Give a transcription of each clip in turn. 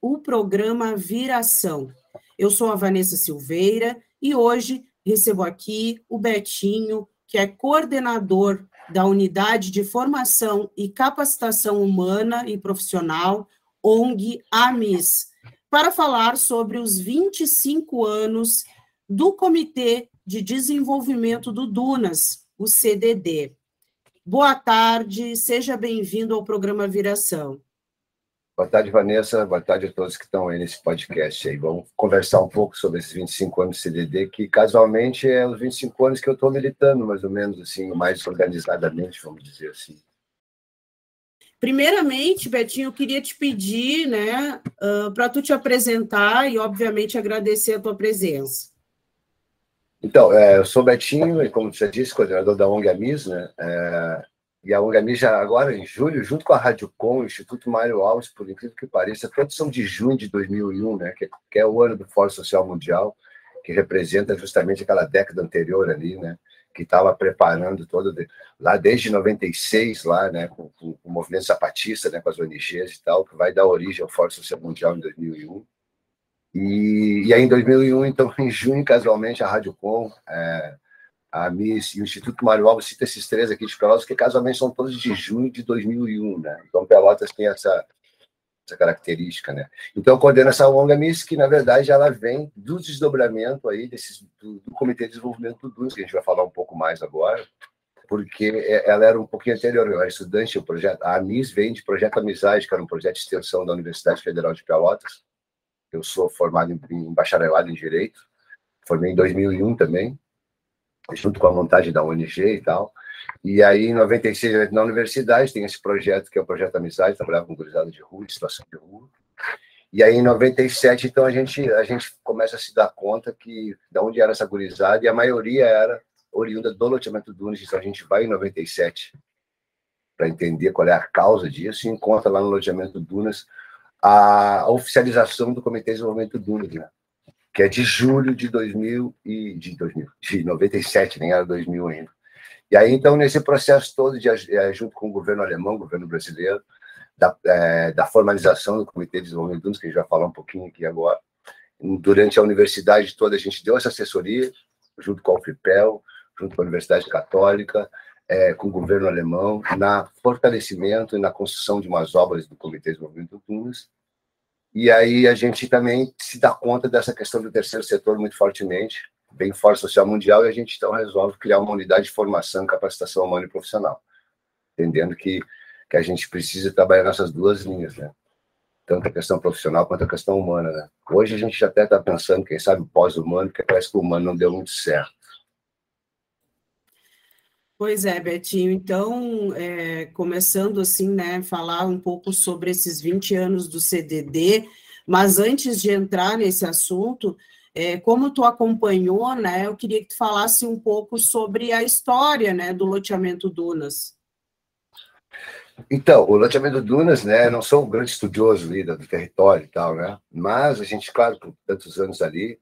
o programa Viração. Eu sou a Vanessa Silveira e hoje recebo aqui o Betinho, que é coordenador da Unidade de Formação e Capacitação Humana e Profissional, ONG AMIS, para falar sobre os 25 anos do Comitê de Desenvolvimento do Dunas, o CDD. Boa tarde, seja bem-vindo ao programa Viração. Boa tarde, Vanessa. Boa tarde a todos que estão aí nesse podcast aí. Vamos conversar um pouco sobre esses 25 anos de CDD, que casualmente é os 25 anos que eu estou militando, mais ou menos assim, mais organizadamente, vamos dizer assim. Primeiramente, Betinho, eu queria te pedir, né, uh, para tu te apresentar e, obviamente, agradecer a tua presença. Então, é, eu sou Betinho, e como você disse, coordenador da ONG Amis, né? É, e a ONG Amis já agora, em julho, junto com a Rádio Com, o Instituto Mário Alves, por incrível que pareça, todos são de junho de 2001, né? Que, que é o ano do Fórum Social Mundial, que representa justamente aquela década anterior ali, né? Que estava preparando todo, lá desde 96, lá, né? Com, com, com o movimento zapatista, né? Com as ONGs e tal, que vai dar origem ao Fórum Social Mundial em 2001. E, e aí, em 2001, então, em junho, casualmente, a Rádio Com, é, a MIS e o Instituto Mário Alves cita esses três aqui de Pelotas, que casualmente são todos de junho de 2001, né? Então, Pelotas tem essa, essa característica, né? Então, eu coordeno essa ONG MIS, que, na verdade, ela vem do desdobramento aí desses, do, do Comitê de Desenvolvimento do DUNS, que a gente vai falar um pouco mais agora, porque é, ela era um pouquinho anterior, eu era estudante, o projeto, a AMIS vem de Projeto Amizade, que era um projeto de extensão da Universidade Federal de Pelotas, eu sou formado em, em bacharelado em Direito, formei em 2001 também, junto com a montagem da ONG e tal. E aí, em 96, na universidade, tem esse projeto, que é o Projeto Amizade, trabalhava com gurizada de rua, situação de rua. E aí, em 97, então, a gente, a gente começa a se dar conta que de onde era essa gurizada, e a maioria era oriunda do loteamento Dunas, então a gente vai em 97 para entender qual é a causa disso, e encontra lá no loteamento Dunas a oficialização do Comitê de Desenvolvimento do né? Que é de julho de 2000 e de 2000, de 97, nem era 2000 ainda. E aí, então, nesse processo todo, de, é, junto com o governo alemão, governo brasileiro, da, é, da formalização do Comitê de Desenvolvimento Dunas, que a gente vai falar um pouquinho aqui agora, durante a universidade toda, a gente deu essa assessoria, junto com a UFPEL, junto com a Universidade Católica, é, com o governo alemão na fortalecimento e na construção de umas obras do Comitê de Desenvolvimento do Tunas. E aí a gente também se dá conta dessa questão do terceiro setor muito fortemente, bem forte social mundial, e a gente então resolve criar uma unidade de formação e capacitação humana e profissional, entendendo que, que a gente precisa trabalhar nessas duas linhas, né? Tanto a questão profissional quanto a questão humana, né? Hoje a gente até está pensando, quem sabe, pós-humano, porque parece que o humano não deu muito certo. Pois é, Betinho. Então, é, começando assim, né, falar um pouco sobre esses 20 anos do CDD, mas antes de entrar nesse assunto, é, como tu acompanhou, né, eu queria que tu falasse um pouco sobre a história, né, do loteamento Dunas. Então, o loteamento Dunas, né, não sou um grande estudioso ali do território e tal, né, mas a gente, claro, por tantos anos ali,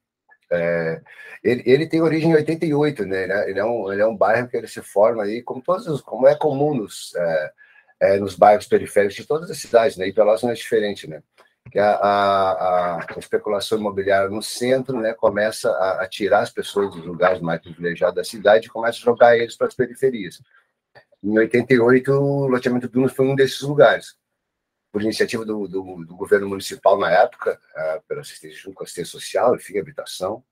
é, ele, ele, tem origem em 88, né? Ele é, um, ele é um bairro que ele se forma aí, como todos os, como é comum nos, é, é, nos bairros periféricos de todas as cidades, né? E Pelotas não é diferente, né? Que a, a, a, especulação imobiliária no centro, né, começa a, a, tirar as pessoas dos lugares mais privilegiados da cidade e começa a jogar eles para as periferias. Em 88, o loteamento Dunas foi um desses lugares por iniciativa do, do, do, governo municipal na época, uh, pela assistência, junto com assistência social, enfim, habitação,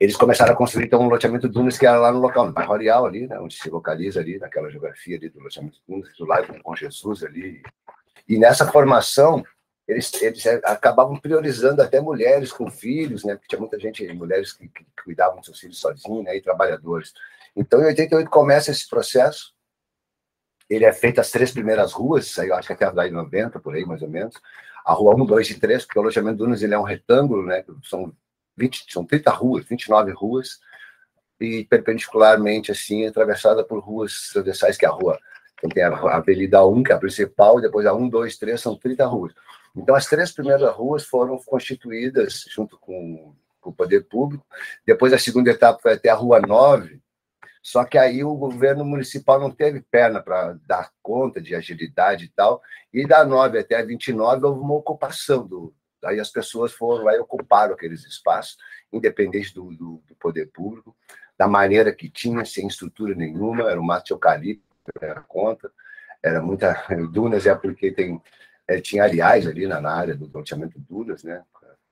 eles começaram a construir então um loteamento Dunas que era lá no local, no bairro Areal ali, né, onde se localiza ali, naquela geografia ali do loteamento Dunas, do lado com Jesus ali. E nessa formação, eles, eles acabavam priorizando até mulheres com filhos, né, porque tinha muita gente, mulheres que, que cuidavam dos seus filhos sozinhas, né, e trabalhadores. Então, em 88 começa esse processo, ele é feito as três primeiras ruas, eu acho que até a de 90, por aí mais ou menos. a rua 1, 2 e 3, porque o alojamento Dunas ele é um retângulo, né? São 20, são 30 ruas, 29 ruas, e perpendicularmente, assim, atravessada por ruas transversais, que é a rua. Então, tem a Avenida 1, que é a principal, depois a 1, 2, 3, são 30 ruas. Então, as três primeiras ruas foram constituídas junto com, com o poder público. Depois, a segunda etapa foi até a Rua 9, só que aí o governo municipal não teve perna para dar conta de agilidade e tal. E da 9 até a 29 houve uma ocupação do. Aí as pessoas foram lá e ocuparam aqueles espaços, independente do, do, do poder público, da maneira que tinha, sem estrutura nenhuma, era o mato de eucalipto, era conta, era muita. Dunas é porque tem, é, tinha areais ali na, na área do loteamento Dunas, né?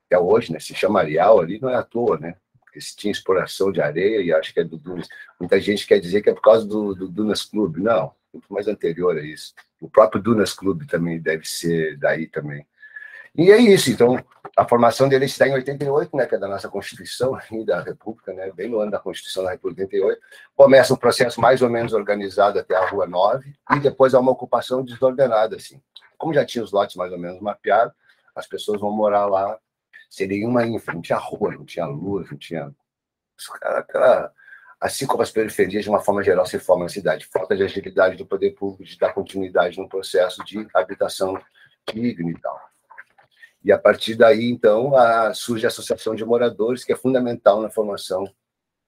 Até hoje, né? Se chama areal ali, não é à toa, né? Porque se tinha exploração de areia, e acho que é do Dunas. Muita gente quer dizer que é por causa do, do Dunas Clube. Não, muito mais anterior a isso. O próprio Dunas Clube também deve ser daí também. E é isso, então, a formação dele está em 88, né, que é da nossa Constituição e da República, né, bem no ano da Constituição da República 88. Começa um processo mais ou menos organizado até a Rua 9, e depois há uma ocupação desordenada, assim. Como já tinha os lotes mais ou menos mapeados, as pessoas vão morar lá sem nenhuma infra, não tinha rua, não tinha luz, não tinha. Aquela, assim como as periferias, de uma forma geral, se formam na cidade. Falta de agilidade do poder público de dar continuidade no processo de habitação digna e tal. E a partir daí, então, a, surge a Associação de Moradores, que é fundamental na formação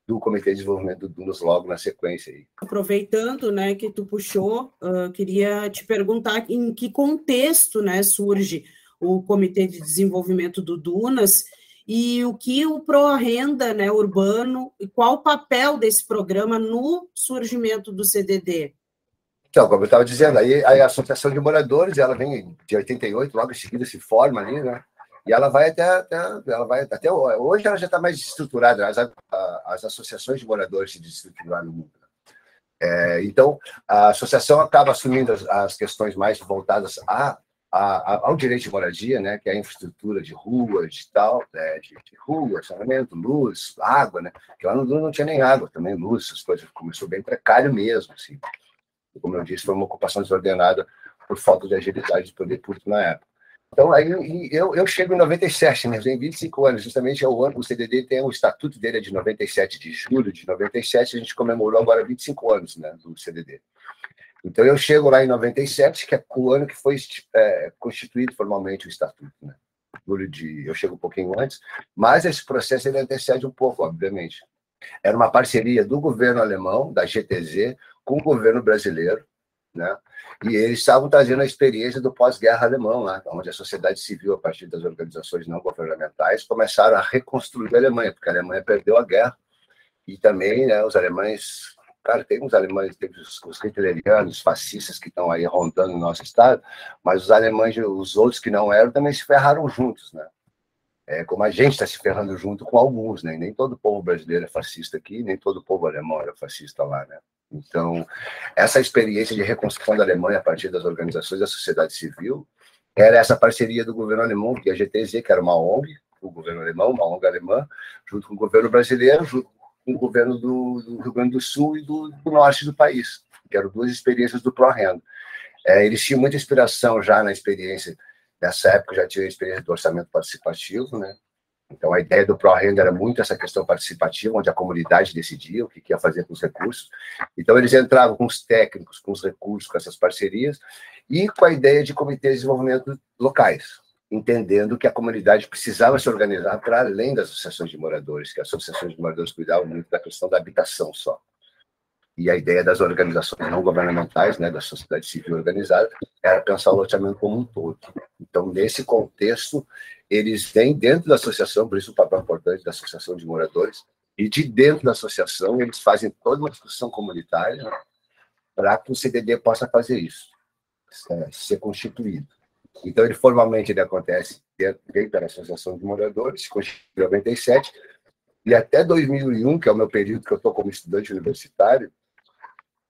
do Comitê de Desenvolvimento do Dunas logo na sequência. Aí. Aproveitando né, que tu puxou, uh, queria te perguntar em que contexto né, surge o Comitê de Desenvolvimento do Dunas, e o que o Pró-Renda né, Urbano, e qual o papel desse programa no surgimento do CDD? Então, como eu estava dizendo, aí, aí, a Associação de Moradores, ela vem de 88, logo em seguida se forma ali, né? E ela vai até, até ela vai até hoje ela já está mais estruturada, as, as associações de moradores se desestruturaram muito. É, então, a associação acaba assumindo as, as questões mais voltadas a a, a, ao direito de moradia, né, que é a infraestrutura de ruas de tal, né, de, de rua, saneamento, luz, água, né, que lá no Duro não tinha nem água, também luz, essas coisas, começou bem precário mesmo, assim. Como eu disse, foi uma ocupação desordenada por falta de agilidade do poder público na época. Então, aí eu, eu chego em 97, né, tenho 25 anos, justamente é o ano, o CDD tem o estatuto dele é de 97, de julho de 97, a gente comemorou agora 25 anos, né, do CDD. Então eu chego lá em 97, que é o ano que foi é, constituído formalmente o estatuto, né? De, eu chego um pouquinho antes, mas esse processo ele antecede um pouco, obviamente. Era uma parceria do governo alemão, da GTZ, com o governo brasileiro, né? E eles estavam trazendo a experiência do pós-guerra alemão, lá, onde a sociedade civil, a partir das organizações não governamentais, começaram a reconstruir a Alemanha, porque a Alemanha perdeu a guerra e também né, os alemães Cara, tem uns alemães, tem os, os hitlerianos, fascistas que estão aí rondando no nosso estado, mas os alemães, os outros que não eram, também se ferraram juntos, né? É, como a gente está se ferrando junto com alguns, né? Nem todo povo brasileiro é fascista aqui, nem todo povo alemão era fascista lá, né? Então, essa experiência de reconstrução da Alemanha a partir das organizações da sociedade civil era essa parceria do governo alemão, que é a GTZ, que era uma ONG, o governo alemão, uma ONG alemã, junto com o governo brasileiro, junto com o governo do, do, Rio Grande do Sul e do, do, norte do país, que eram duas experiências do Pró-Renda. É, eles tinham muita inspiração já na experiência, nessa época já tinha a experiência do orçamento participativo, né? Então, a ideia do Pró-Renda era muito essa questão participativa, onde a comunidade decidia o que ia fazer com os recursos. Então, eles entravam com os técnicos, com os recursos, com essas parcerias, e com a ideia de comitês de desenvolvimento locais, entendendo que a comunidade precisava se organizar para além das associações de moradores, que as associações de moradores cuidavam muito da questão da habitação só. E a ideia das organizações não governamentais, né, da sociedade civil organizada, era pensar o loteamento como um todo. Então, nesse contexto, eles têm dentro da associação, por isso o papel importante da associação de moradores, e de dentro da associação eles fazem toda uma discussão comunitária para que o CDD possa fazer isso, é, ser constituído. Então, ele formalmente ele acontece dentro, da Associação de Moradores, em 97, e até 2001, que é o meu período que eu estou como estudante universitário,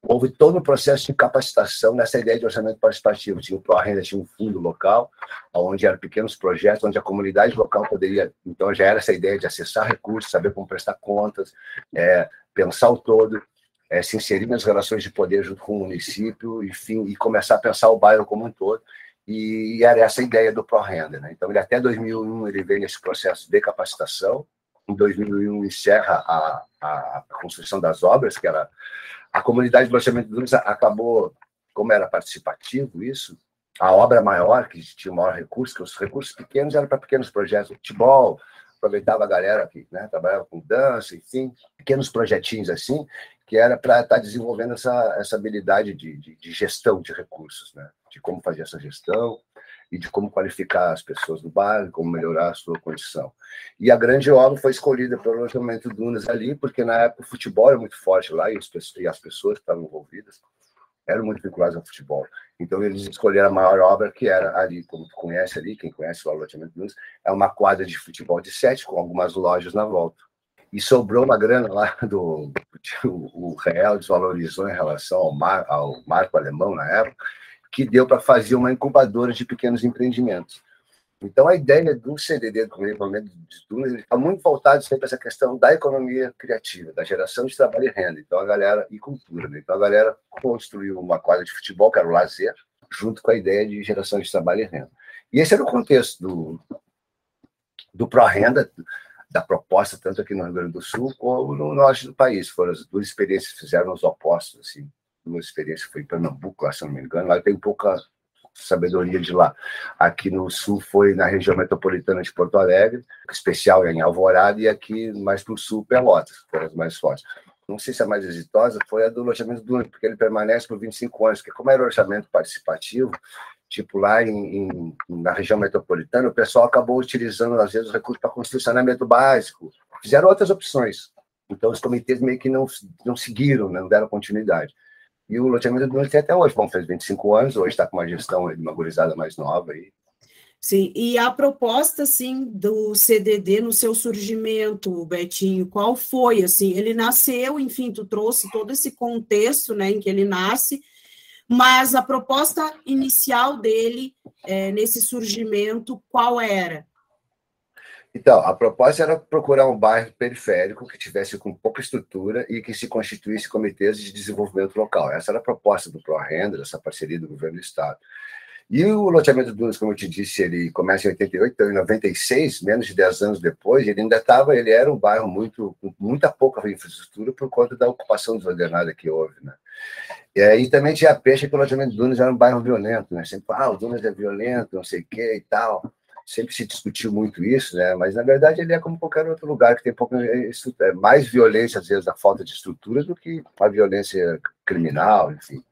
houve todo um processo de capacitação nessa ideia de orçamento participativo. Tinha o ProRenda, tinha um fundo local, onde eram pequenos projetos, onde a comunidade local poderia. Então, já era essa ideia de acessar recursos, saber como prestar contas, é, pensar o todo, é, se inserir nas relações de poder junto com o município, enfim, e começar a pensar o bairro como um todo. E era essa a ideia do ProRenda. Né? Então, ele até 2001 ele veio nesse processo de capacitação, em 2001 encerra a, a, construção das obras, que era a comunidade de loteamento de acabou, como era participativo isso, a obra maior, que tinha maior recurso, que os recursos pequenos eram para pequenos projetos, futebol, aproveitava a galera que né, trabalhava com dança, enfim, pequenos projetinhos assim, que era para estar tá desenvolvendo essa, essa habilidade de, de, de, gestão de recursos, né? de como fazer essa gestão e de como qualificar as pessoas do bairro, como melhorar a sua condição. E a grande obra foi escolhida pelo alojamento Dunas ali, porque na época o futebol era muito forte lá e, e as pessoas que estavam envolvidas eram muito vinculadas ao futebol. Então eles escolheram a maior obra que era ali, como tu conhece ali, quem conhece o alojamento Dunas, é uma quadra de futebol de sete com algumas lojas na volta. E sobrou uma grana lá do o real desvalorizou em relação ao, mar, ao marco alemão na época que deu para fazer uma incubadora de pequenos empreendimentos. Então, a ideia do CDD, do desenvolvimento de Dunas, está muito voltado sempre para essa questão da economia criativa, da geração de trabalho e renda. Então, a galera, e cultura. Né? Então, a galera construiu uma quadra de futebol, que era o lazer, junto com a ideia de geração de trabalho e renda. E esse era o contexto do, do pró-renda, da proposta, tanto aqui no Rio Grande do Sul como no norte do país. Foram as duas experiências que fizeram os opostos, assim uma experiência foi em Pernambuco, lá, se não me engano, lá tem pouca sabedoria de lá. Aqui no sul foi na região metropolitana de Porto Alegre, especial em Alvorada, e aqui mais para o sul, Pelotas, foram as mais fortes. Não sei se a mais exitosa foi a do loteamento do porque ele permanece por 25 anos, porque como era loteamento participativo, tipo lá em, em, na região metropolitana, o pessoal acabou utilizando, às vezes, os recursos para construir saneamento básico. Fizeram outras opções. Então, os comitês meio que não, não seguiram, né, não deram continuidade. E o loteamento do Norte tem até hoje, bom, fez 25 anos, hoje está com uma gestão de uma gurizada mais nova aí. Sim, e a proposta, assim, do CDD no seu surgimento, Betinho, qual foi, assim, ele nasceu, enfim, tu trouxe todo esse contexto, né, em que ele nasce, mas a proposta inicial dele, é, nesse surgimento, qual era? Então, a proposta era procurar um bairro periférico que tivesse com pouca estrutura e que se constituísse comitês de desenvolvimento local. Essa era a proposta do ProRenda, essa parceria do governo do Estado. E o loteamento Dunas, como eu te disse, ele começa em 88, então em 96, menos de 10 anos depois, ele ainda estava, ele era um bairro muito, com muita pouca infraestrutura por conta da ocupação desordenada que houve, né? E aí também tinha a peixe que o loteamento Dunas era um bairro violento, né? Sempre, ah, o Dunas é violento, não sei o quê e tal sempre se discutiu muito isso, né? Mas na verdade ele é como qualquer outro lugar que tem pouco, é, é mais violência às vezes da falta de estrutura do que a violência criminal, enfim.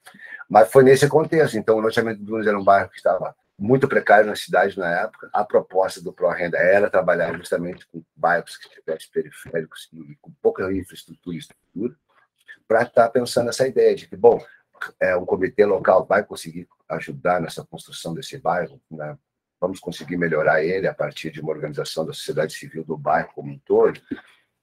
Mas foi nesse contexto. Então o loteamento do Dunas era um bairro que estava muito precário na cidade na época. A proposta do ProRenda era trabalhar justamente com bairros que tivessem periféricos e com pouca infraestrutura e estrutura, para estar tá pensando essa ideia de que, bom, é, um comitê local vai conseguir ajudar nessa construção desse bairro, né? Vamos conseguir melhorar ele a partir de uma organização da sociedade civil do bairro como um todo.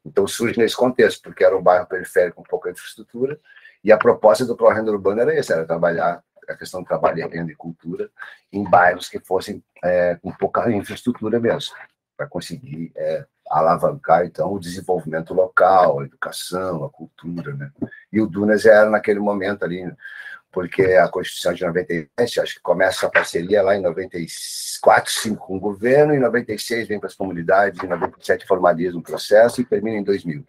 Então surge nesse contexto, porque era um bairro periférico com pouca infraestrutura, e a proposta do Pro Renda Urbano era essa, era trabalhar a questão do trabalho, renda e cultura em bairros que fossem é, com pouca infraestrutura mesmo, para conseguir é, alavancar, então, o desenvolvimento local, a educação, a cultura, né? E o Dunas era, naquele momento ali, porque a Constituição de 97, acho que começa a parceria lá em 94, 5 com o governo, em 96 vem para as comunidades, em 97 formaliza um processo e termina em 2000.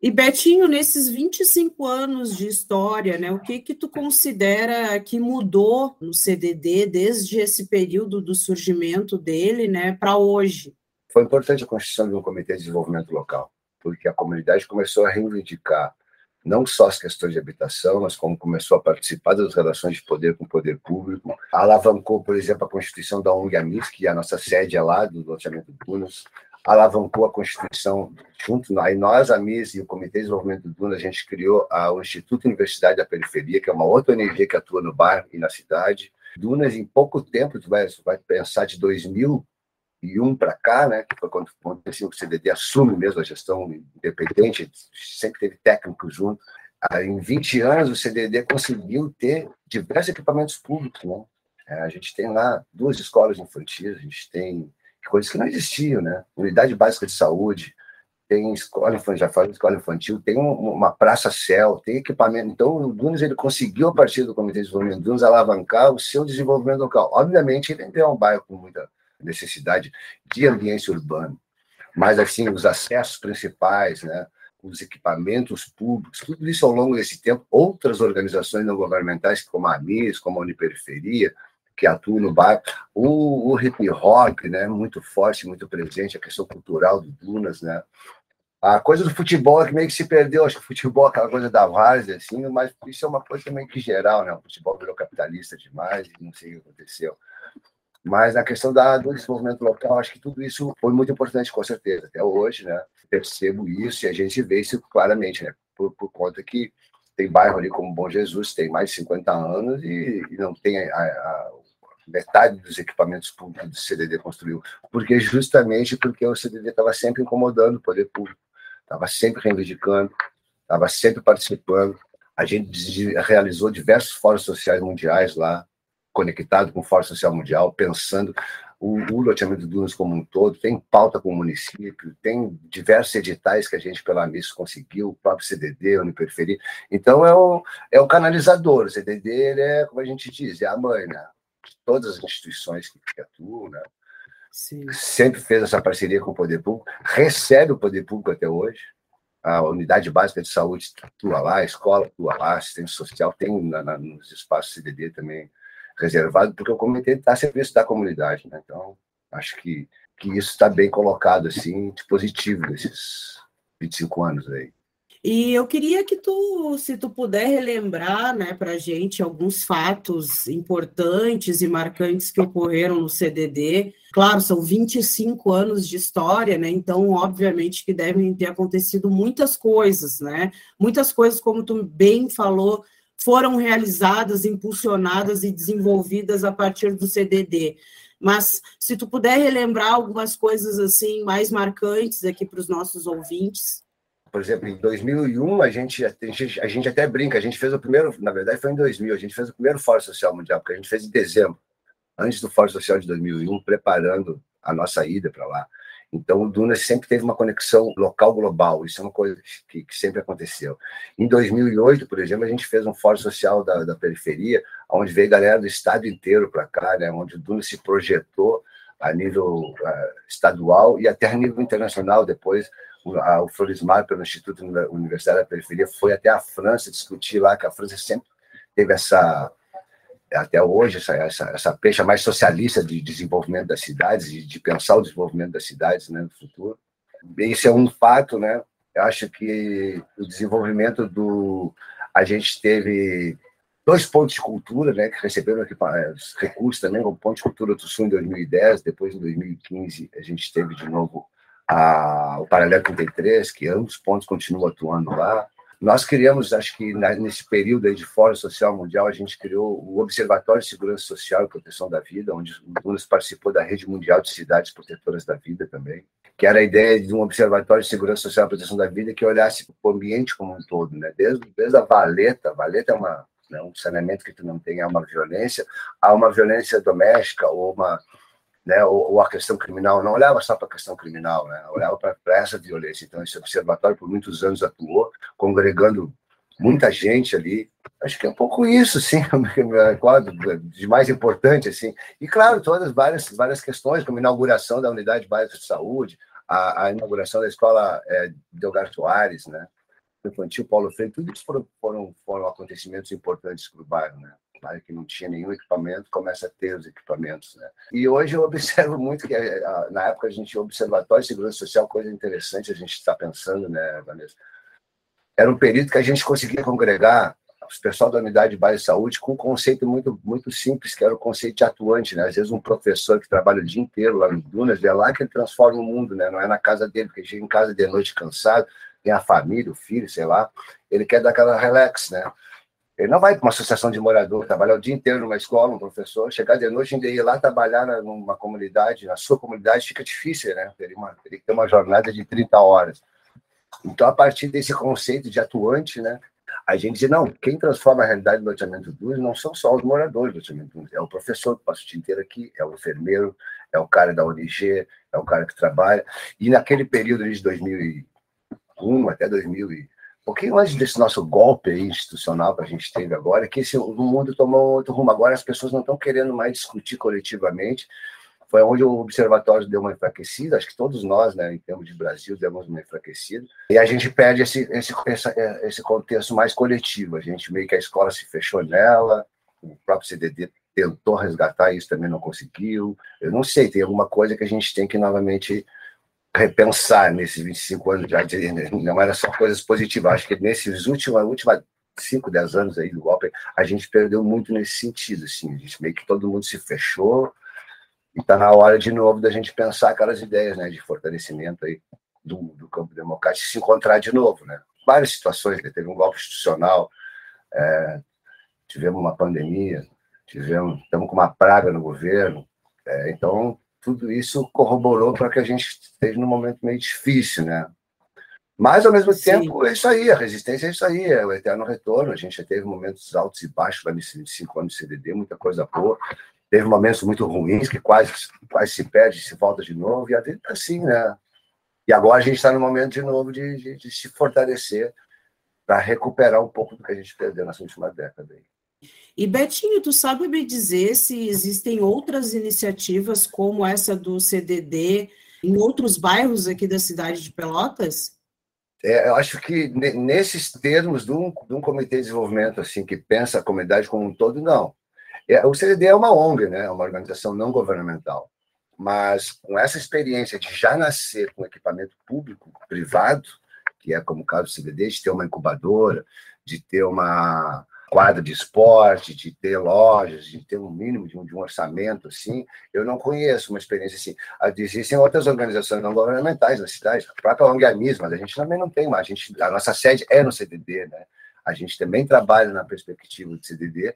E Betinho, nesses 25 anos de história, né, o que que tu considera que mudou no CDD desde esse período do surgimento dele, né, para hoje? Foi importante a constituição de um comitê de desenvolvimento local, porque a comunidade começou a reivindicar não só as questões de habitação, mas como começou a participar das relações de poder com o poder público, alavancou, por exemplo, a constituição da ONG Amis, que é a nossa sede é lá do loteamento de Dunas, alavancou a Constituição junto, aí nós, a MIS e o Comitê de Desenvolvimento do Dunas, a gente criou a, o Instituto Universidade da Periferia, que é uma outra ONG que atua no bairro e na cidade. Dunas, em pouco tempo, tu vai, tu vai pensar de 2000 e um para cá, né, que foi quando, assim, o CDD assume mesmo a gestão independente, sempre teve técnico junto. Em 20 anos, o CDD conseguiu ter diversos equipamentos públicos. Né? É, a gente tem lá duas escolas infantis, a gente tem coisas que não existiam, né? Unidade básica de saúde, tem escola infantil, já falei escola infantil, tem um, uma praça céu, tem equipamento. Então, o Dunes ele conseguiu, a partir do Comitê de Desenvolvimento Dunes, alavancar o seu desenvolvimento local. Obviamente, ele é um bairro com muita necessidade de ambiente urbano, mas, assim, os acessos principais, né, os equipamentos públicos, tudo isso ao longo desse tempo, outras organizações não governamentais, como a AMIS, como a Uniperiferia, que atuam no bairro, o, o hip hop, né, muito forte, muito presente, a questão cultural do Dunas, né, a coisa do futebol é que meio que se perdeu, acho que o futebol, aquela coisa da várzea, assim, mas isso é uma coisa meio que geral, né? O futebol virou capitalista demais, não sei o que aconteceu. Mas na questão da, do desenvolvimento local, acho que tudo isso foi muito importante, com certeza. Até hoje, né? Percebo isso e a gente vê isso claramente, né? Por, por conta que tem bairro ali como Bom Jesus, tem mais de 50 anos e, e não tem a, a, metade dos equipamentos públicos do CDD construiu. Porque justamente porque o CDD estava sempre incomodando o poder público estava sempre reivindicando, estava sempre participando. A gente realizou diversos fóruns sociais mundiais lá, conectado com o Fórum Social Mundial, pensando o, o loteamento do Dunas como um todo, tem pauta com o município, tem diversos editais que a gente, pela MIS, conseguiu, o próprio CDD, a Uniperiferia. Então, é o, é o canalizador. O CDD, ele é, como a gente diz, é a mãe, né? De todas as instituições que, que atuam, né? Sim. sempre fez essa parceria com o poder público, recebe o poder público até hoje. A unidade básica de saúde atua lá, a escola atua lá, assistência social tem na, na, nos espaços CDD também reservado, porque o comitê está a serviço da comunidade. Né? Então, acho que, que isso está bem colocado, assim, de positivo nesses 25 anos aí. E eu queria que tu, se tu puder relembrar, né, para gente alguns fatos importantes e marcantes que ocorreram no CDD. Claro, são 25 anos de história, né? Então, obviamente que devem ter acontecido muitas coisas, né? Muitas coisas, como tu bem falou, foram realizadas, impulsionadas e desenvolvidas a partir do CDD. Mas se tu puder relembrar algumas coisas assim mais marcantes aqui para os nossos ouvintes por exemplo, em 2001, a gente, a gente, a gente até brinca, a gente fez o primeiro, na verdade foi em 2000, a gente fez o primeiro Fórum Social Mundial, porque a gente fez em dezembro, antes do Fórum Social de 2001, preparando a nossa ida para lá. Então, o Dunas sempre teve uma conexão local-global, isso é uma coisa que, que, sempre aconteceu. Em 2008, por exemplo, a gente fez um fórum social da, da periferia, onde veio galera do estado inteiro para cá, né, onde o Dunas se projetou a nível estadual e até a nível internacional depois, o Florismar, pelo Instituto Universitário da Periferia, foi até a França discutir lá, que a França sempre teve essa, até hoje, essa, essa, essa mais socialista de desenvolvimento das cidades, de, de pensar o desenvolvimento das cidades né, no futuro. Isso é um fato, né? Eu acho que o desenvolvimento do. A gente teve dois pontos de cultura, né, que receberam recursos também, o Ponto de Cultura do Sul em 2010, depois em 2015 a gente teve de novo a, o Paralelo 33, que ambos pontos continuam atuando lá. Nós criamos, acho que nesse período de Fórum Social Mundial, a gente criou o Observatório de Segurança Social e Proteção da Vida, onde o Dunas participou da Rede Mundial de Cidades Protetoras da Vida também, que era a ideia de um Observatório de Segurança Social e Proteção da Vida que olhasse o ambiente como um todo, né? desde, desde a valeta, a valeta é uma, né, um saneamento que tu não tem, é uma violência, há uma violência doméstica ou uma né, ou, ou, a questão criminal, não olhava só para a questão criminal, né, olhava para essa violência. Então, esse observatório, por muitos anos, atuou, congregando muita gente ali. Acho que é um pouco isso, sim, de mais importante, assim. E, claro, todas várias, várias questões, como a inauguração da Unidade Básica de Saúde, a, a inauguração da Escola é, Delgar Soares, né, infantil Paulo Freire, tudo isso foram, foram, foram acontecimentos importantes para o bairro, né? Que não tinha nenhum equipamento começa a ter os equipamentos. Né? E hoje eu observo muito que na época a gente tinha observatório de segurança social, coisa interessante a gente está pensando, né, Vanessa? Era um período que a gente conseguia congregar o pessoal da unidade de base de saúde com um conceito muito, muito simples, que era o conceito de atuante. Né? Às vezes um professor que trabalha o dia inteiro lá no Dunas, é lá que ele transforma o mundo, né? não é na casa dele, porque chega em casa de noite cansado, tem a família, o filho, sei lá, ele quer dar aquela relax, né? Ele não vai para uma associação de morador, trabalhar o dia inteiro numa escola, um professor, chegar de noite e ir lá trabalhar numa comunidade, na sua comunidade, fica difícil, né? Uma, teria que ter uma jornada de 30 horas. Então, a partir desse conceito de atuante, né, a gente diz, não, quem transforma a realidade do loteamento dos não são só os moradores do loteamento dos é o professor que passa o dia inteiro aqui, é o enfermeiro, é o cara da ONG, é o cara que trabalha. E naquele período de 2000 2001 até 2000 e um pouquinho antes desse nosso golpe institucional que a gente teve agora, é que esse, o mundo tomou outro rumo. Agora as pessoas não estão querendo mais discutir coletivamente. Foi onde o observatório deu uma enfraquecida, acho que todos nós, né, em termos de Brasil, demos uma enfraquecida. E a gente perde esse, esse, esse contexto mais coletivo. A gente meio que a escola se fechou nela, o próprio CDD tentou resgatar isso, também não conseguiu. Eu não sei, tem alguma coisa que a gente tem que novamente repensar nesses 25 anos já, não era só coisas positivas. Acho que nesses últimos, últimos 5, 10 anos aí do golpe, a gente perdeu muito nesse sentido, assim, a gente meio que todo mundo se fechou e está na hora de novo da gente pensar aquelas ideias, né, de fortalecimento aí do, do campo democrático, se encontrar de novo, né. Várias situações, né? teve um golpe institucional, é, tivemos uma pandemia, tivemos, estamos com uma praga no governo, é, então tudo isso corroborou para que a gente esteja num momento meio difícil, né? Mas, ao mesmo Sim. tempo, é isso aí, a resistência é isso aí, é o eterno retorno. A gente já teve momentos altos e baixos lá nesses 25 anos de CDD, muita coisa boa. Teve momentos muito ruins que quase, quase se perde, se volta de novo, e a vida é assim, né? E agora a gente está no momento de novo de, de, de se fortalecer para recuperar um pouco do que a gente perdeu nessa última década. Aí. E Betinho, tu sabe me dizer se existem outras iniciativas como essa do CDD em outros bairros aqui da cidade de Pelotas? É, eu acho que nesses termos de um, de um, comitê de desenvolvimento assim que pensa a comunidade como um todo, não. É, o CDD é uma ONG, né? É uma organização não governamental. Mas com essa experiência de já nascer com equipamento público, privado, que é como o caso do CDD, de ter uma incubadora, de ter uma, quadra de esporte, de ter lojas, de ter um mínimo de um, de um orçamento assim. Eu não conheço uma experiência assim. Ah, existem outras organizações não governamentais na cidade, a própria ONG mas a gente também não tem mais. A, gente, a nossa sede é no CDD, né? A gente também trabalha na perspectiva do CDD,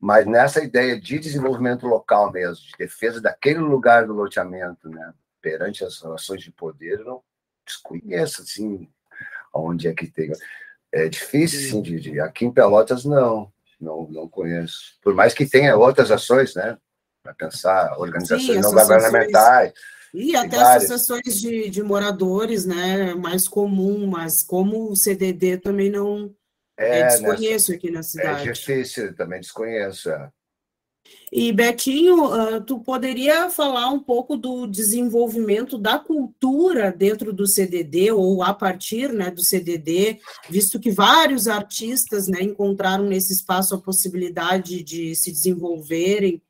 mas nessa ideia de desenvolvimento local mesmo, de defesa daquele lugar do loteamento, né? Perante as relações de poder, eu não desconheço assim onde é que tem. É difícil, sim, de, de, aqui em Pelotas não, não, não conheço. Por mais que tenha outras ações, né? Para pensar, organizações sim, não governamentais. E até várias. associações de, de moradores, né? Mais comum, mas como o CDD também não é, é desconheço nessa, aqui na é cidade. É difícil, também desconheço. É. E Betinho, uh, tu poderia falar um pouco do desenvolvimento da cultura dentro do CDD ou a partir, né, do CDD, visto que vários artistas, né, encontraram nesse espaço a possibilidade de se desenvolverem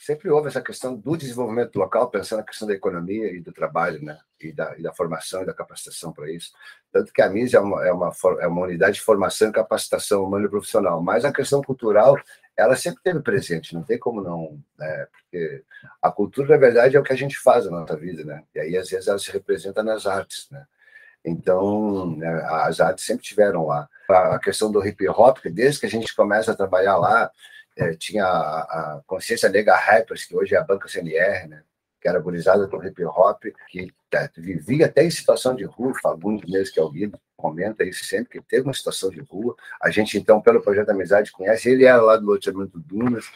sempre houve essa questão do desenvolvimento local, pensando na questão da economia e do trabalho, né? E da, e da formação e da capacitação para isso. Tanto que a MIS é uma, é, uma, é uma unidade de formação e capacitação humana e profissional, mas a questão cultural, ela sempre teve presente, não tem como não, né? Porque a cultura, na verdade, é o que a gente faz na nossa vida, né? E aí, às vezes, ela se representa nas artes, né? Então, né, as artes sempre tiveram lá. A questão do hip hop, desde que a gente começa a trabalhar lá, é, tinha a, a, Consciência Negra Rappers, que hoje é a Banca CNR, né? Que era gurizada do hip hop, que é, vivia até em situação de rua, Fagundes mesmo, que é o Guido, comenta isso sempre, que teve uma situação de rua. A gente, então, pelo Projeto Amizade, conhece, ele era lá do loteamento Dunas,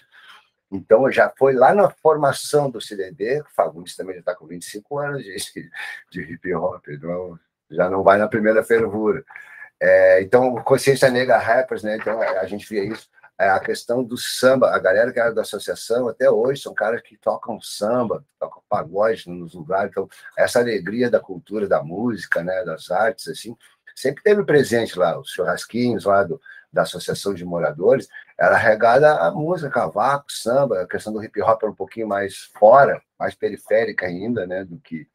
então já foi lá na formação do CDD, Fagundes também já está com 25 anos de, de hip hop, então já não vai na primeira fervura. É, então, Consciência Negra Rappers, né? Então a gente via isso. É, a questão do samba, a galera que era da associação até hoje são caras que tocam samba, tocam pagode nos lugares, então essa alegria da cultura, da música, né, das artes, assim, sempre teve presente lá, os churrasquinhos lá do, da associação de moradores, era regada a música, cavaco, samba, a questão do hip hop era um pouquinho mais fora, mais periférica ainda, né, do que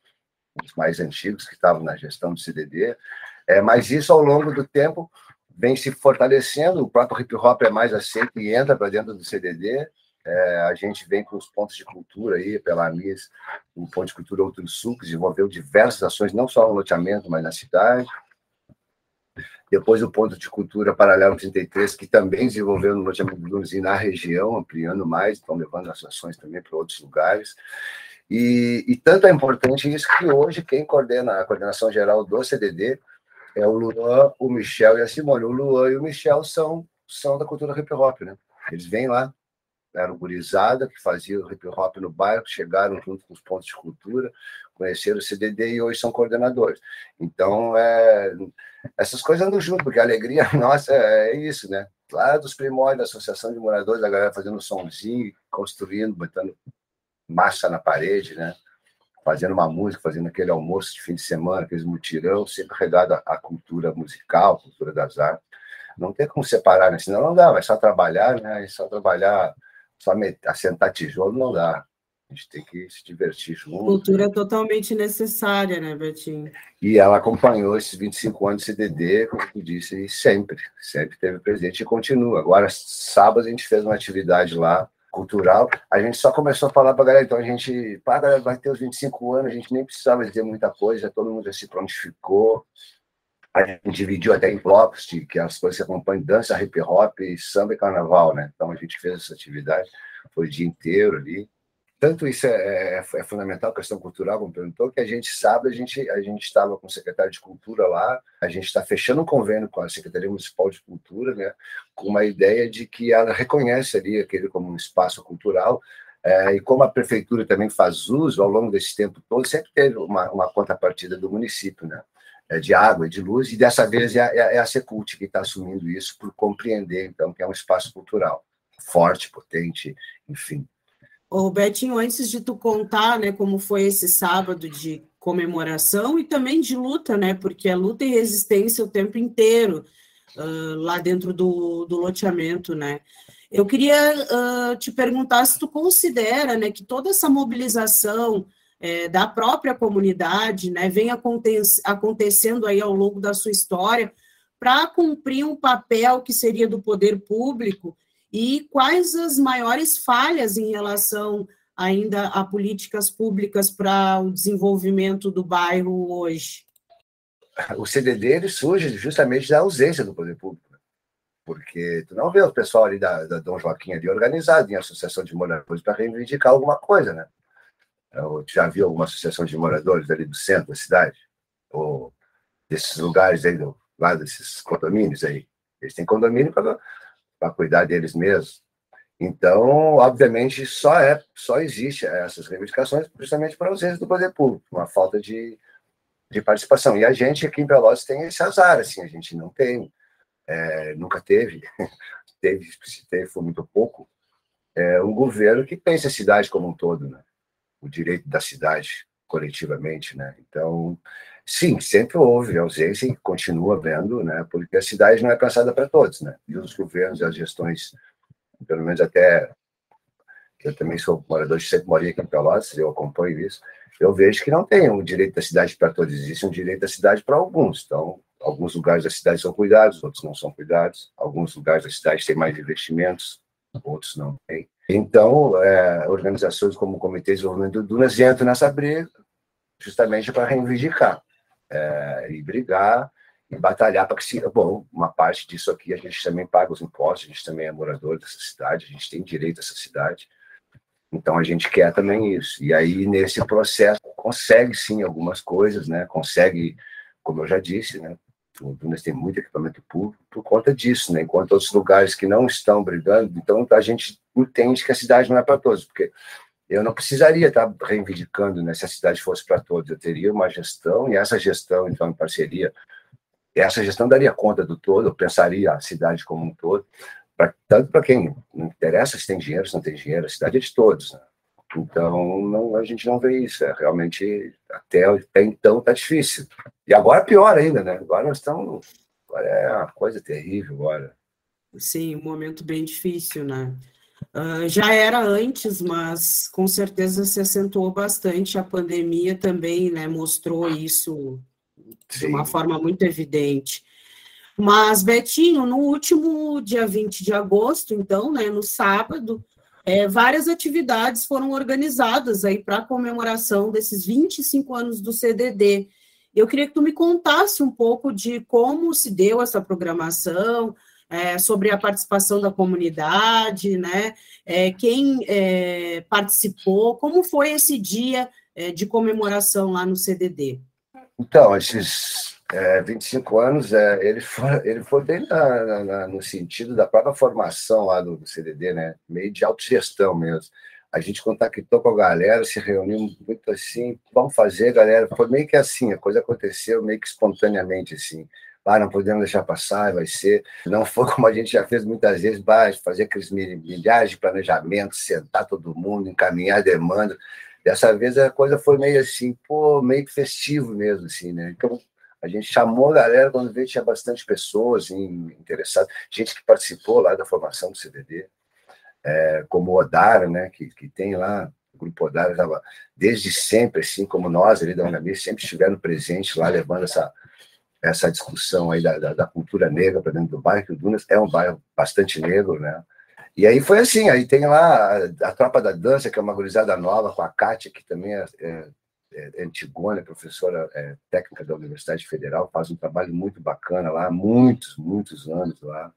os mais antigos que estavam na gestão do CDD, é, mas isso ao longo do tempo vem se fortalecendo, o próprio hip hop é mais aceito e entra para dentro do CDD. É, a gente vem com os pontos de cultura aí, pela AMIS, o Ponto de Cultura Outro Sul, que desenvolveu diversas ações, não só no loteamento, mas na cidade. Depois o Ponto de Cultura Paralelo 33, que também desenvolveu no loteamento do Lunzi na região, ampliando mais, estão levando as ações também para outros lugares. E, e tanto é importante isso que hoje quem coordena a coordenação geral do CDD é o Luan, o Michel e a Simone. O Luan e o Michel são, são da cultura hip hop, né? Eles vêm lá, era gurizada, que fazia o hip hop no bairro, chegaram junto com os pontos de cultura, conheceram o CDD e hoje são coordenadores. Então, é, essas coisas andam junto, porque a alegria nossa é, é isso, né? Lá dos primórdios da Associação de Moradores, a galera fazendo somzinho, construindo, botando massa na parede, né? Fazendo uma música, fazendo aquele almoço de fim de semana, aqueles mutirão, sempre regado à cultura musical, cultura das artes. Não tem como separar, né? Senão não dá, vai só trabalhar, né? Só trabalhar, só assentar tijolo não dá. A gente tem que se divertir junto. Cultura né? totalmente necessária, né, Betinho? E ela acompanhou esses 25 anos de CDD, como tu disse, sempre, sempre teve presente e continua. Agora, sábado, a gente fez uma atividade lá, cultural, a gente só começou a falar para a galera, então a gente, pá, galera, vai ter os 25 anos, a gente nem precisava dizer muita coisa, todo mundo já se prontificou, a gente dividiu até em blocos, de, que as coisas que acompanham dança, hip hop, samba e carnaval, né? Então a gente fez essa atividade, foi o dia inteiro ali, tanto isso é, é, é, fundamental, questão cultural, como perguntou, que a gente sabe, a gente a gente estava com o secretário de Cultura lá, a gente está fechando um convênio com a Secretaria Municipal de Cultura, né, com uma ideia de que ela reconhece ali aquele como um espaço cultural, é, e como a prefeitura também faz uso ao longo desse tempo todo, sempre teve uma, uma contrapartida do município, né, é, de água e de luz, e dessa vez é, é, é a Secult que está assumindo isso por compreender, então, que é um espaço cultural forte, potente, enfim. Ô, antes de tu contar, né, como foi esse sábado de comemoração e também de luta, né, porque é luta e resistência o tempo inteiro uh, lá dentro do, do loteamento, né. Eu queria uh, te perguntar se tu considera, né, que toda essa mobilização é, da própria comunidade, né, vem aconte acontecendo aí ao longo da sua história para cumprir um papel que seria do poder público e quais as maiores falhas em relação ainda a políticas públicas para o desenvolvimento do bairro hoje? O CDD surge justamente da ausência do poder público, né? porque tu não vê o pessoal ali da, da Dom Joaquim ali organizado em associação de moradores para reivindicar alguma coisa, né? Eu já viu alguma associação de moradores ali do centro da cidade? Ou desses lugares aí, do, lá desses condomínios aí? Eles têm condomínio para para cuidar deles mesmos. Então, obviamente, só é, só existe essas reivindicações justamente para ausência do poder público, uma falta de, de participação. E a gente aqui em Pelotas tem esse azar, assim, a gente não tem, é, nunca teve, teve, se teve, foi muito pouco, é, um governo que pensa a cidade como um todo, né? o direito da cidade coletivamente, né? Então, sim, sempre houve ausência e continua havendo, né? Porque a cidade não é pensada para todos, né? E os governos e as gestões, pelo menos até eu também sou morador de sempre morei aqui em Pelotas, eu acompanho isso, eu vejo que não tem um direito da cidade para todos, existe um direito da cidade para alguns. Então, alguns lugares da cidade são cuidados, outros não são cuidados. Alguns lugares da cidade têm mais investimentos, outros não têm. Então, é, organizações como o Comitê de Desenvolvimento do Dunas entram nessa briga justamente para reivindicar é, e brigar e batalhar para que se. Bom, uma parte disso aqui a gente também paga os impostos, a gente também é morador dessa cidade, a gente tem direito a essa cidade. Então a gente quer também isso. E aí, nesse processo, consegue sim algumas coisas, né? Consegue, como eu já disse, né? o Dunas tem muito equipamento público por conta disso, né? Enquanto outros lugares que não estão brigando, então a gente entende que a cidade não é para todos, porque eu não precisaria estar reivindicando né, se a cidade fosse para todos, eu teria uma gestão, e essa gestão, então, em parceria, essa gestão daria conta do todo, eu pensaria a cidade como um todo, pra, tanto para quem não interessa se tem dinheiro, se não tem dinheiro, a cidade é de todos, né? Então, não, a gente não vê isso. É, realmente, até, até então, está difícil. E agora pior ainda, né? Agora nós estamos. Agora é uma coisa terrível agora. Sim, um momento bem difícil, né? Uh, já era antes, mas com certeza se acentuou bastante. A pandemia também né, mostrou isso Sim. de uma forma muito evidente. Mas, Betinho, no último dia 20 de agosto, então, né, no sábado, é, várias atividades foram organizadas aí para comemoração desses 25 anos do CDD. Eu queria que tu me contasse um pouco de como se deu essa programação, é, sobre a participação da comunidade, né? É, quem é, participou, como foi esse dia é, de comemoração lá no CDD? Então, esses é, 25 anos, é, ele, foi, ele foi bem na, na, no sentido da própria formação lá do, do CDD, né? Meio de autogestão mesmo. A gente contactou com a galera, se reuniu muito assim, vamos fazer, galera. Foi meio que assim, a coisa aconteceu meio que espontaneamente, assim. Ah, não podemos deixar passar, vai ser. Não foi como a gente já fez muitas vezes, fazer aqueles milhares de planejamentos, sentar todo mundo, encaminhar demanda. Dessa vez a coisa foi meio assim, pô, meio festivo mesmo, assim, né? Então, a gente chamou a galera, quando veio tinha bastante pessoas assim, interessadas, gente que participou lá da formação do CDD, é, como o Odara, né, que, que tem lá, o Grupo Odara estava desde sempre, assim como nós ali da Unami, sempre estiveram presentes lá, levando essa, essa discussão aí da, da, da cultura negra para dentro do bairro, que o Dunas é um bairro bastante negro, né, e aí foi assim, aí tem lá a, a Tropa da Dança, que é uma gurizada nova, com a Kátia, que também é, é é, é, Antigona, professora é, técnica da Universidade Federal, faz um trabalho muito bacana lá, muitos, muitos anos lá.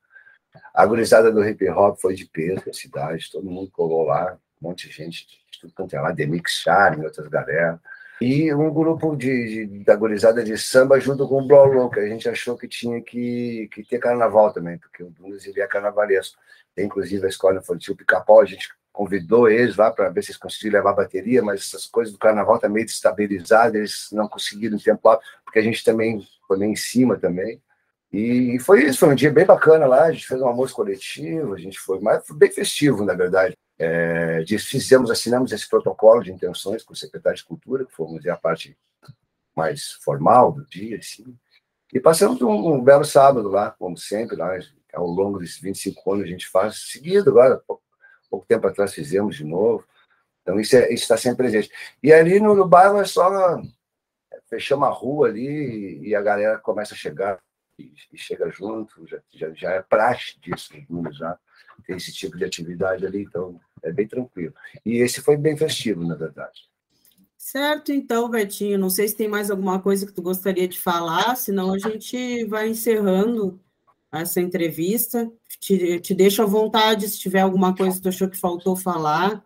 A gurizada do hip hop foi de peso a cidade, todo mundo colou lá, um monte de gente tudo quanto é lá, Demix Charme, outras galera. E um grupo de, de, da gurizada de samba junto com o Blolô, que a gente achou que tinha que, que ter carnaval também, porque o Dunas ele é carnavalesco. Tem inclusive a escola infantil Pica-Pau, a gente convidou eles lá para ver se eles conseguiram levar bateria, mas essas coisas do carnaval estão tá meio destabilizadas, eles não conseguiram tempo lá, porque a gente também foi meio em cima também. E foi isso, foi um dia bem bacana lá, a gente fez um almoço coletivo, a gente foi, mas foi bem festivo, na verdade. É, fizemos, assinamos esse protocolo de intenções com o secretário de Cultura, que fomos a parte mais formal do dia, assim, e passamos um, um, belo sábado lá, como sempre, lá, ao longo desses 25 anos a gente faz seguido agora, pouco tempo atrás fizemos de novo. Então, isso, é, está sempre presente. E ali no, no bairro é só é, fechamos a rua ali e a galera começa a chegar e, e chega junto, já, já, já, é praxe disso, já tem esse tipo de atividade ali, então é bem tranquilo. E esse foi bem festivo, na verdade. Certo, então, Betinho, não sei se tem mais alguma coisa que tu gostaria de falar, senão a gente vai encerrando essa entrevista. Te, te deixo à vontade se tiver alguma coisa que tu achou que faltou falar.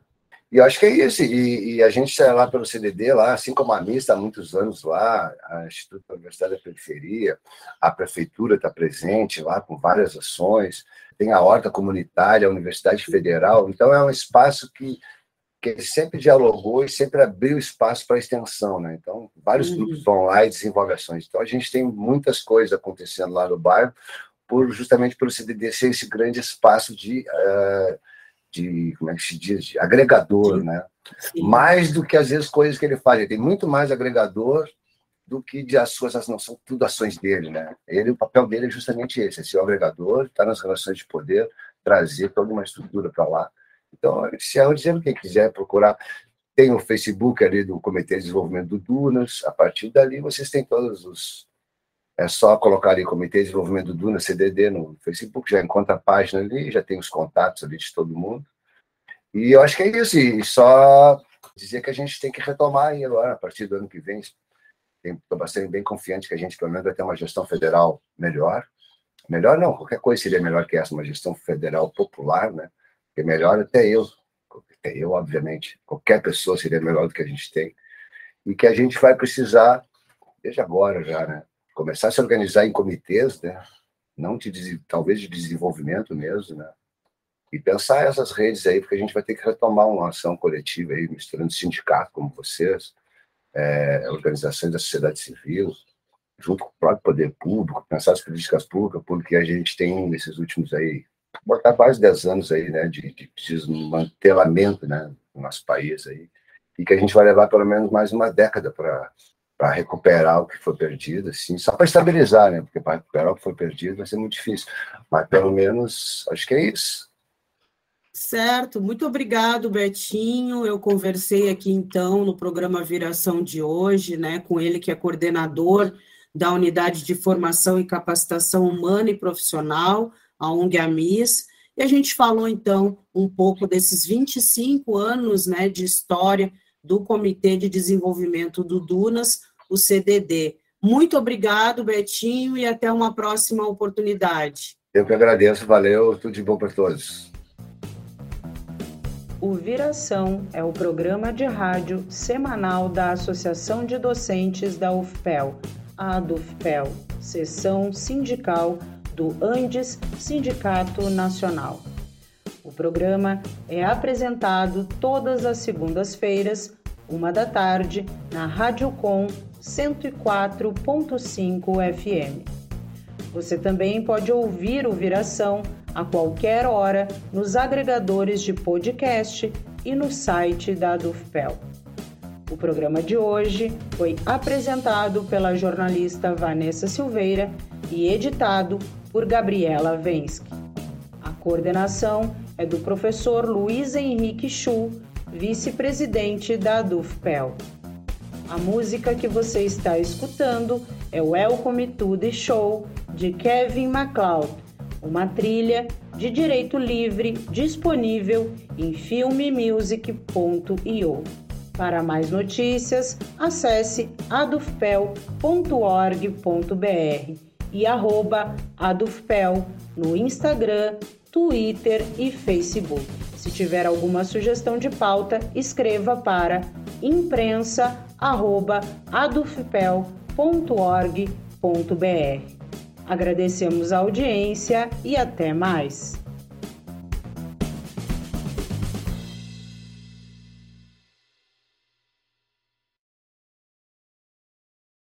E eu acho que é isso. E, e a gente está lá pelo CDD, lá, assim como a MIS está há muitos anos lá, a Instituto da Universidade da Periferia, a Prefeitura está presente lá com várias ações, tem a Horta Comunitária, a Universidade Federal. Então, é um espaço que, que sempre dialogou e sempre abriu espaço para extensão. Né? Então, vários uhum. grupos vão lá e desenvolvem ações. Então, a gente tem muitas coisas acontecendo lá no bairro por justamente pelo CDD ser esse grande espaço de, uh, de como é que se diz, de agregador, Sim. né? Sim. Mais do que às vezes coisas que ele faz, ele tem muito mais agregador do que de as suas não são tudo ações dele, né? Ele o papel dele é justamente esse, é ser o agregador, estar tá nas relações de poder, trazer toda uma estrutura para lá. Então, se é dizendo quem quiser procurar, tem o Facebook ali do Comitê de Desenvolvimento do Dunas. A partir dali, vocês têm todos os é só colocar ali Comitê de Desenvolvimento do Duna, CDD, no Facebook, já encontra a página ali, já tem os contatos ali de todo mundo. E eu acho que é isso, e só dizer que a gente tem que retomar aí agora, a partir do ano que vem. Estou bastante bem confiante que a gente, pelo menos, vai ter uma gestão federal melhor. Melhor não, qualquer coisa seria melhor que essa, uma gestão federal popular, né? Porque melhor até eu, até eu, obviamente, qualquer pessoa seria melhor do que a gente tem. E que a gente vai precisar, desde agora já, né? começar a se organizar em comitês, né? não de, talvez de desenvolvimento mesmo, né? e pensar essas redes aí, porque a gente vai ter que retomar uma ação coletiva aí, misturando sindicato como vocês, é, organizações da sociedade civil, junto com o próprio poder público, pensar as políticas públicas, porque a gente tem nesses últimos aí, botar quase 10 anos aí, né, de, de desmantelamento, né, no nosso país aí, e que a gente vai levar pelo menos mais uma década para para recuperar o que foi perdido, assim, só para estabilizar, né? Porque para recuperar o que foi perdido vai ser muito difícil. Mas pelo menos acho que é isso. Certo, muito obrigado, Betinho. Eu conversei aqui então no programa Viração de hoje, né, com ele que é coordenador da Unidade de Formação e Capacitação Humana e Profissional, a ONG Amis, e a gente falou então um pouco desses 25 anos, né, de história do Comitê de Desenvolvimento do Dunas, o CDD. Muito obrigado, Betinho, e até uma próxima oportunidade. Eu que agradeço, valeu, tudo de bom para todos. O Viração é o programa de rádio semanal da Associação de Docentes da UFPEL a ADUFPEL, seção sindical do Andes Sindicato Nacional. O programa é apresentado todas as segundas-feiras, uma da tarde, na Rádio Com 104.5 FM. Você também pode ouvir o Viração a qualquer hora nos agregadores de podcast e no site da Dufpel. O programa de hoje foi apresentado pela jornalista Vanessa Silveira e editado por Gabriela Vensky. A coordenação é do professor Luiz Henrique Chu, vice-presidente da Dufpel. A música que você está escutando é Welcome to the Show de Kevin MacLeod uma trilha de direito livre disponível em filmemusic.io. Para mais notícias, acesse adufpel.org.br e arroba adufpel no Instagram, Twitter e Facebook. Se tiver alguma sugestão de pauta, escreva para imprensa@adufpel.org.br. Agradecemos a audiência e até mais.